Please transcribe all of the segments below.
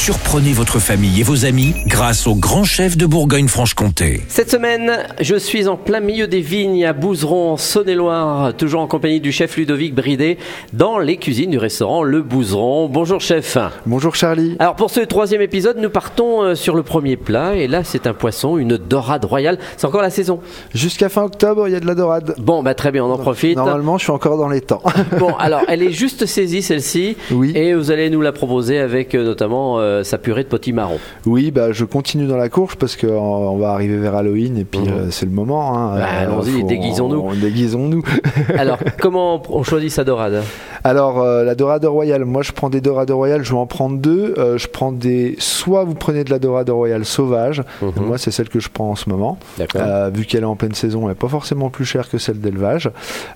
Surprenez votre famille et vos amis grâce au grand chef de Bourgogne-Franche-Comté. Cette semaine, je suis en plein milieu des vignes à Bouzeron, en Saône-et-Loire, toujours en compagnie du chef Ludovic Bridet, dans les cuisines du restaurant Le Bouzeron. Bonjour chef. Bonjour Charlie. Alors pour ce troisième épisode, nous partons euh, sur le premier plat, et là c'est un poisson, une dorade royale. C'est encore la saison Jusqu'à fin octobre, il y a de la dorade. Bon, bah très bien, on en profite. Normalement, je suis encore dans les temps. Bon, alors elle est juste saisie celle-ci, Oui. et vous allez nous la proposer avec euh, notamment euh, sa purée de potimarron. Oui, bah, je continue dans la course parce qu'on on va arriver vers Halloween et puis Mhm. euh, c'est le moment. hein. Bah, allons-y, déguisons-nous. on- Déguisons-nous. Alors comment on choisit sa dorade Alors, euh, la dorade royale, moi je prends des dorades royales, je vais en prendre deux. Euh, je prends des. Soit vous prenez de la dorade royale sauvage, Mhm. moi c'est celle que je prends en ce moment. Euh, vu qu'elle est en pleine saison, elle n'est pas forcément plus chère que celle d'élevage.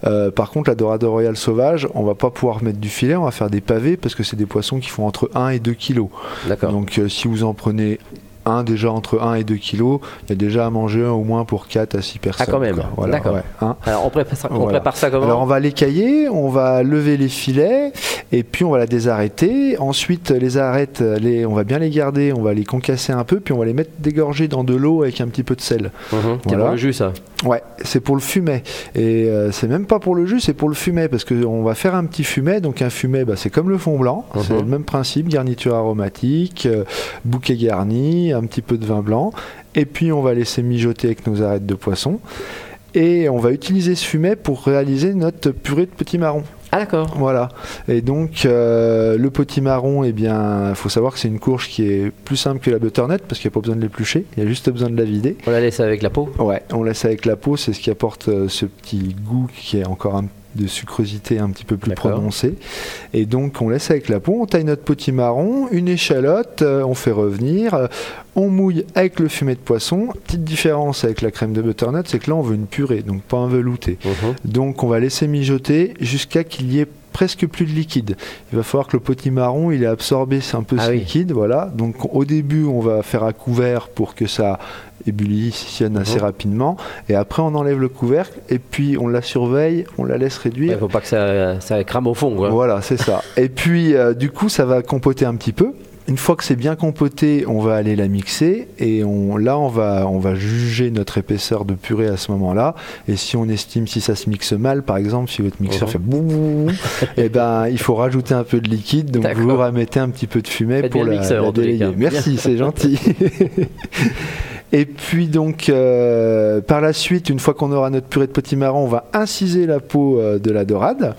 Euh, par contre, la dorade royale sauvage, on va pas pouvoir mettre du filet, on va faire des pavés parce que c'est des poissons qui font entre 1 et 2 kilos. Donc euh, si vous en prenez un déjà entre 1 et 2 kilos, il y a déjà à manger un au moins pour 4 à 6 personnes. Ah, quand même. Voilà, D'accord. ouais, hein. Alors on prépare ça, on Voilà. prépare ça comment Alors on va les cailler, on va lever les filets et puis on va la désarrêter. Ensuite les arêtes, les, on va bien les garder, on va les concasser un peu puis on va les mettre dégorgées dans de l'eau avec un petit peu de sel. C'est Voilà. pour le jus ça. Ouais, c'est pour le fumet. Et euh, c'est même pas pour le jus, c'est pour le fumet. Parce qu'on va faire un petit fumet. Donc un fumet, bah, c'est comme le fond blanc. C'est Mhm. le même principe, garniture aromatique, euh, bouquet garni, un petit peu de vin blanc. Et puis on va laisser mijoter avec nos arêtes de poisson. Et on va utiliser ce fumet pour réaliser notre purée de petits marrons. Ah d'accord. Voilà. Et donc euh, le potimarron, eh bien, il faut savoir que c'est une courge qui est plus simple que la butternut parce qu'il n'y a pas besoin de l'éplucher, il y a juste besoin de la vider. On la laisse avec la peau. Ouais, on laisse avec la peau, c'est ce qui apporte euh, ce petit goût qui est encore un, de sucrosité un petit peu plus D'accord. prononcé. Et donc on laisse avec la peau, on taille notre potimarron, une échalote, euh, on fait revenir, euh, on mouille avec le fumet de poisson. Petite différence avec la crème de butternut, c'est que là on veut une purée, donc pas un velouté. Donc on va laisser mijoter jusqu'à qu'il y ait presque plus de liquide. Il va falloir que le potimarron il ait absorbé un peu Ah ce oui. liquide, voilà. Donc au début on va faire à couvert pour que ça ébullitionne assez Mhm. rapidement et après on enlève le couvercle et puis on la surveille, on la laisse Il réduire. faut pas que ça, ça crame au fond. Quoi. Voilà, c'est ça. Et puis, euh, du coup, ça va compoter un petit peu. Une fois que c'est bien compoté, on va aller la mixer et on, là, on va, on va juger notre épaisseur de purée à ce moment-là. Et si on estime si ça se mixe mal, par exemple, si votre mixeur Mhm. fait boum, et ben, il faut rajouter un peu de liquide. Donc, vous remettez un petit peu de fumée Faites pour la, mixeur, la délayer. Merci, c'est gentil. Et puis donc euh, par la suite, une fois qu'on aura notre purée de potimarron, on va inciser la peau euh, de la dorade.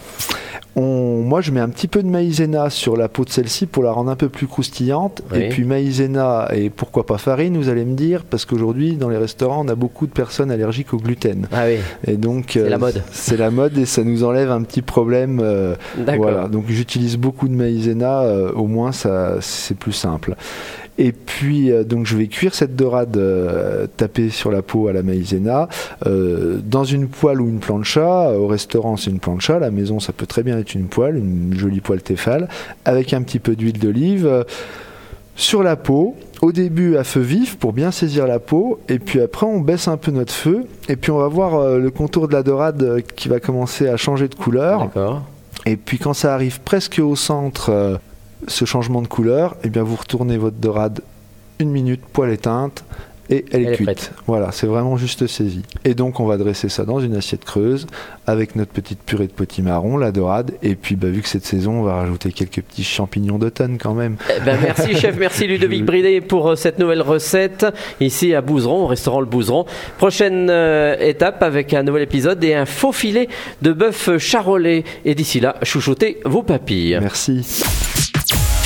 On, moi, je mets un petit peu de maïzena sur la peau de celle-ci pour la rendre un peu plus croustillante. Oui. Et puis maïzena et pourquoi pas farine, vous allez me dire, parce qu'aujourd'hui dans les restaurants, on a beaucoup de personnes allergiques au gluten. Ah oui. Et donc C'est euh, la mode. C'est la mode et ça nous enlève un petit problème. euh, voilà, donc j'utilise beaucoup de maïzena, au moins ça c'est plus simple. Et puis euh, donc je vais cuire cette dorade euh, tapée sur la peau à la maïzena euh, dans une poêle ou une plancha. Au restaurant c'est une plancha, à la maison ça peut très bien être une poêle, une jolie poêle Tefal, avec un petit peu d'huile d'olive. sur la peau, au début à feu vif pour bien saisir la peau, et puis après on baisse un peu notre feu, et puis on va voir le contour de la dorade qui va commencer à changer de couleur. Et puis quand ça arrive presque au centre, ce changement de couleur, et bien vous retournez votre dorade une minute, poêle éteinte, et elle est Elle est cuite. prête. voilà, c'est vraiment juste saisi. Et donc on va dresser ça dans une assiette creuse avec notre petite purée de potimarron, la dorade, et puis bah, vu que cette saison, on va rajouter quelques petits champignons d'automne quand même. Eh ben, merci chef, merci Ludovic Bridet pour euh, cette nouvelle recette ici à Bouzeron, au restaurant Le Bouzeron. Prochaine euh, étape avec un nouvel épisode et un faux filet de bœuf charolais. Et d'ici là, chouchoutez vos papilles. Merci.